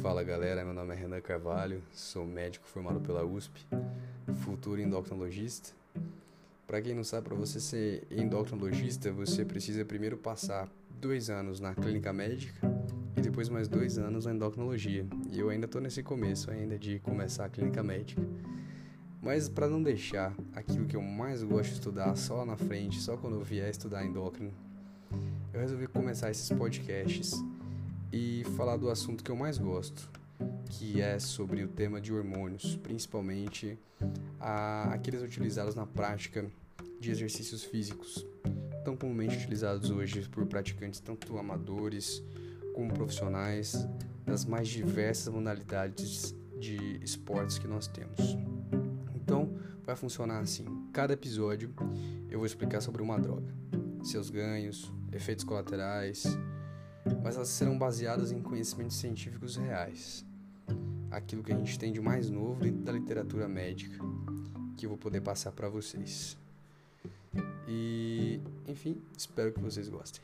Fala galera, meu nome é Renan Carvalho, sou médico formado pela USP, futuro endocrinologista. Para quem não sabe, para você ser endocrinologista, você precisa primeiro passar dois anos na clínica médica e depois mais dois anos na endocrinologia. E eu ainda estou nesse começo ainda de começar a clínica médica. Mas para não deixar aquilo que eu mais gosto de estudar só lá na frente, só quando eu vier estudar endócrino, eu resolvi começar esses podcasts e falar do assunto que eu mais gosto, que é sobre o tema de hormônios, principalmente a, aqueles utilizados na prática de exercícios físicos, tão comumente utilizados hoje por praticantes tanto amadores como profissionais das mais diversas modalidades de esportes que nós temos. Então, vai funcionar assim: cada episódio eu vou explicar sobre uma droga, seus ganhos, efeitos colaterais, mas elas serão baseadas em conhecimentos científicos reais. Aquilo que a gente tem de mais novo dentro da literatura médica, que eu vou poder passar para vocês. E, enfim, espero que vocês gostem.